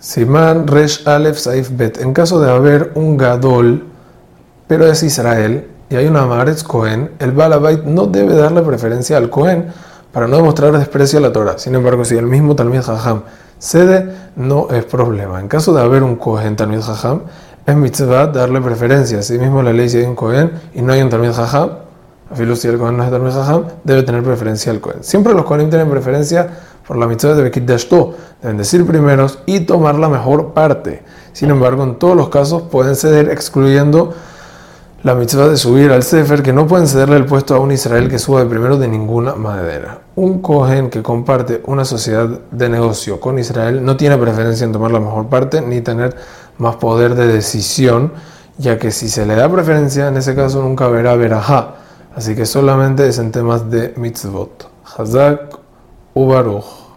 Simán Resh Aleph Saif Bet. En caso de haber un Gadol, pero es Israel, y hay una Maretz Cohen, el Balabait no debe darle preferencia al Cohen para no demostrar desprecio a la Torah. Sin embargo, si el mismo Talmid Jajam cede, no es problema. En caso de haber un Cohen Talmid Jajam, es mitzvah darle preferencia. Si mismo la ley si hay un Cohen y no hay un Talmid Jajam, a si el Cohen no es debe tener preferencia al Cohen. Siempre los Cohen tienen preferencia por la mitzvah de Bekit Dashto, deben decir primeros y tomar la mejor parte. Sin embargo, en todos los casos pueden ceder excluyendo la mitzvah de subir al Sefer, que no pueden cederle el puesto a un Israel que suba de primero de ninguna manera. Un Kohen que comparte una sociedad de negocio con Israel no tiene preferencia en tomar la mejor parte ni tener más poder de decisión, ya que si se le da preferencia, en ese caso nunca verá verajá. Así que solamente es en temas de mitzvot. Hazak Ubaruch.